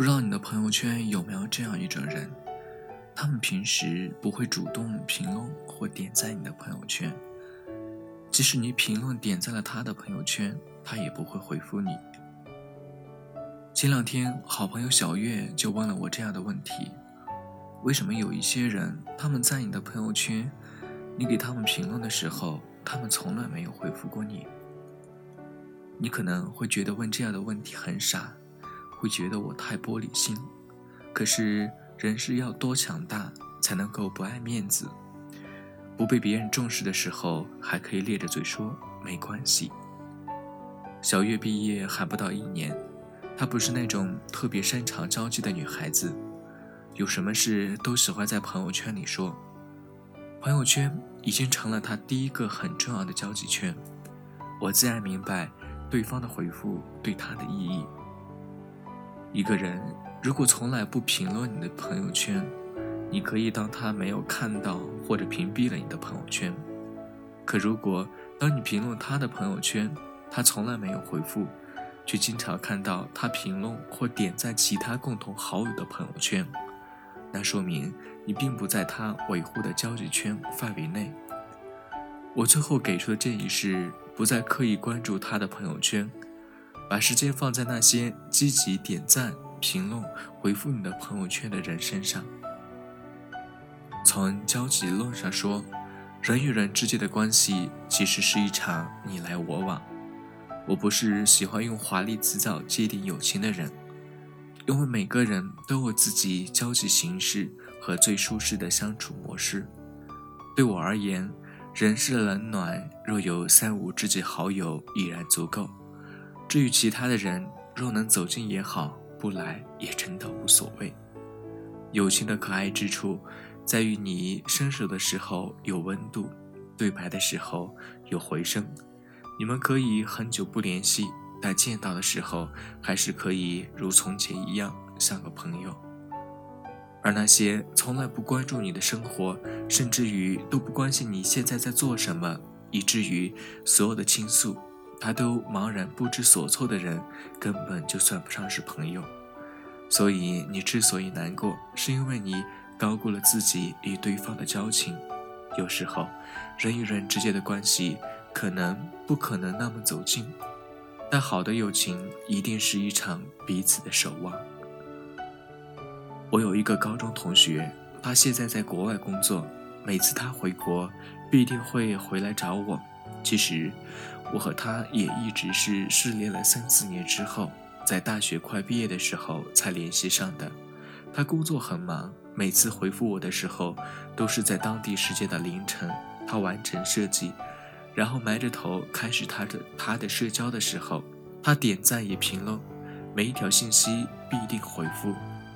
不知道你的朋友圈有没有这样一种人？他们平时不会主动评论或点赞你的朋友圈，即使你评论点赞了他的朋友圈，他也不会回复你。前两天，好朋友小月就问了我这样的问题：为什么有一些人他们在你的朋友圈，你给他们评论的时候，他们从来没有回复过你？你可能会觉得问这样的问题很傻。会觉得我太玻璃心，可是人是要多强大才能够不爱面子，不被别人重视的时候还可以咧着嘴说没关系。小月毕业还不到一年，她不是那种特别擅长交际的女孩子，有什么事都喜欢在朋友圈里说，朋友圈已经成了她第一个很重要的交际圈。我自然明白对方的回复对她的意义。一个人如果从来不评论你的朋友圈，你可以当他没有看到或者屏蔽了你的朋友圈。可如果当你评论他的朋友圈，他从来没有回复，却经常看到他评论或点赞其他共同好友的朋友圈，那说明你并不在他维护的交际圈范围内。我最后给出的建议是，不再刻意关注他的朋友圈。把时间放在那些积极点赞、评论、回复你的朋友圈的人身上。从交际论上说，人与人之间的关系其实是一场你来我往。我不是喜欢用华丽辞藻界定友情的人，因为每个人都有自己交际形式和最舒适的相处模式。对我而言，人世冷暖若有三五知己好友已然足够。至于其他的人，若能走近也好，不来也真的无所谓。友情的可爱之处，在于你伸手的时候有温度，对白的时候有回声。你们可以很久不联系，但见到的时候，还是可以如从前一样像个朋友。而那些从来不关注你的生活，甚至于都不关心你现在在做什么，以至于所有的倾诉。他都茫然不知所措的人，根本就算不上是朋友。所以你之所以难过，是因为你高估了自己与对方的交情。有时候，人与人之间的关系可能不可能那么走近，但好的友情一定是一场彼此的守望。我有一个高中同学，他现在在国外工作，每次他回国，必定会回来找我。其实。我和他也一直是失联了三四年之后，在大学快毕业的时候才联系上的。他工作很忙，每次回复我的时候都是在当地时间的凌晨。他完成设计，然后埋着头开始他的他的社交的时候，他点赞也评论，每一条信息必定回复。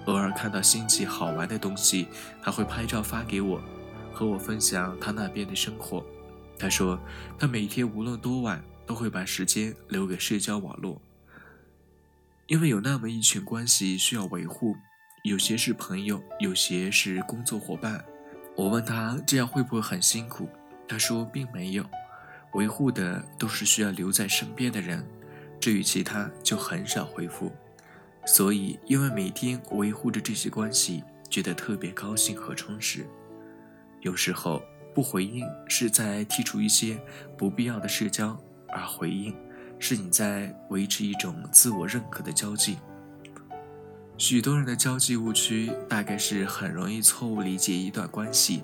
偶尔看到新奇好玩的东西，他会拍照发给我，和我分享他那边的生活。他说，他每天无论多晚都会把时间留给社交网络，因为有那么一群关系需要维护，有些是朋友，有些是工作伙伴。我问他这样会不会很辛苦？他说并没有，维护的都是需要留在身边的人，至于其他就很少回复。所以，因为每天维护着这些关系，觉得特别高兴和充实。有时候。不回应是在剔除一些不必要的社交，而回应是你在维持一种自我认可的交际。许多人的交际误区大概是很容易错误理解一段关系，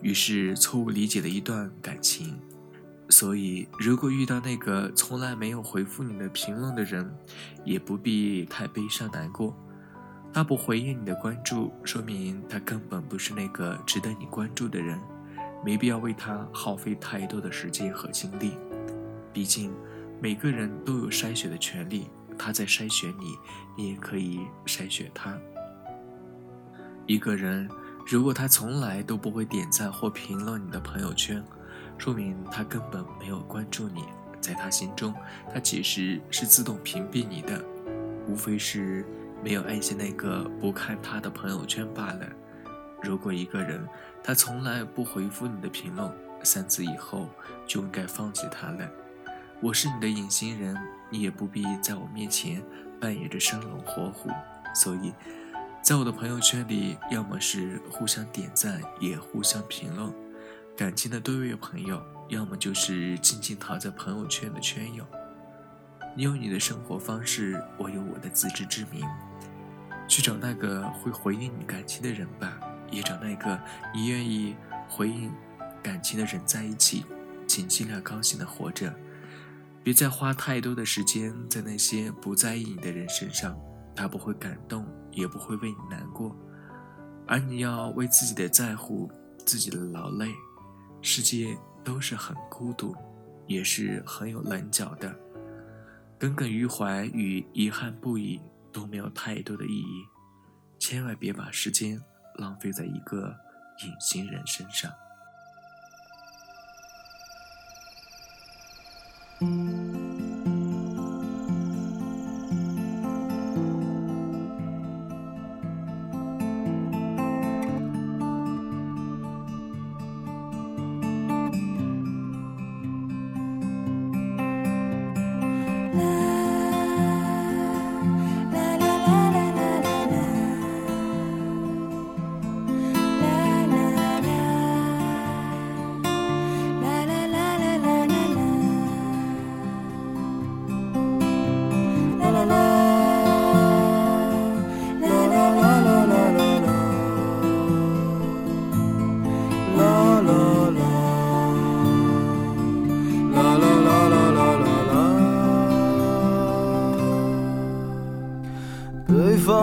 于是错误理解了一段感情。所以，如果遇到那个从来没有回复你的评论的人，也不必太悲伤难过。他不回应你的关注，说明他根本不是那个值得你关注的人。没必要为他耗费太多的时间和精力，毕竟每个人都有筛选的权利。他在筛选你，你也可以筛选他。一个人如果他从来都不会点赞或评论你的朋友圈，说明他根本没有关注你。在他心中，他其实是自动屏蔽你的，无非是没有按下那个不看他的朋友圈罢了。如果一个人他从来不回复你的评论，三次以后就应该放弃他了。我是你的隐形人，你也不必在我面前扮演着生龙活虎。所以，在我的朋友圈里，要么是互相点赞，也互相评论，感情的对位朋友；要么就是静静躺在朋友圈的圈友。你有你的生活方式，我有我的自知之明。去找那个会回应你感情的人吧，也找那个你愿意回应感情的人在一起。请尽量高兴的活着，别再花太多的时间在那些不在意你的人身上，他不会感动，也不会为你难过，而你要为自己的在乎、自己的劳累，世界都是很孤独，也是很有棱角的。耿耿于怀与遗憾不已都没有太多的意义，千万别把时间浪费在一个隐形人身上。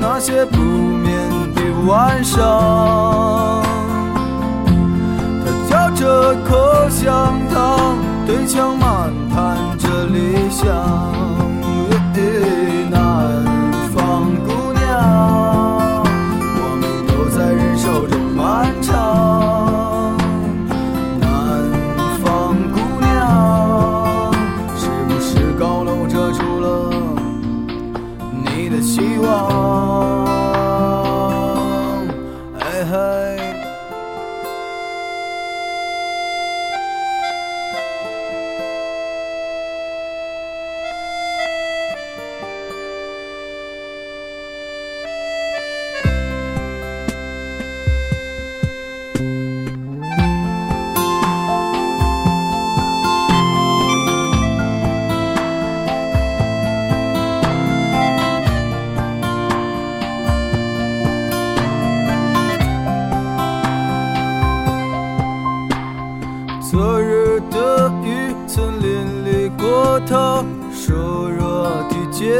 那些不眠的晚上，他嚼着口香我。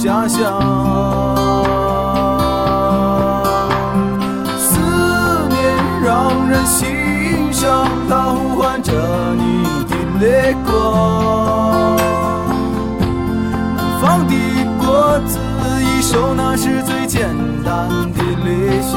家乡，思念让人心伤，它呼唤着你的泪光。南方的果子一熟，那是最简单的理想。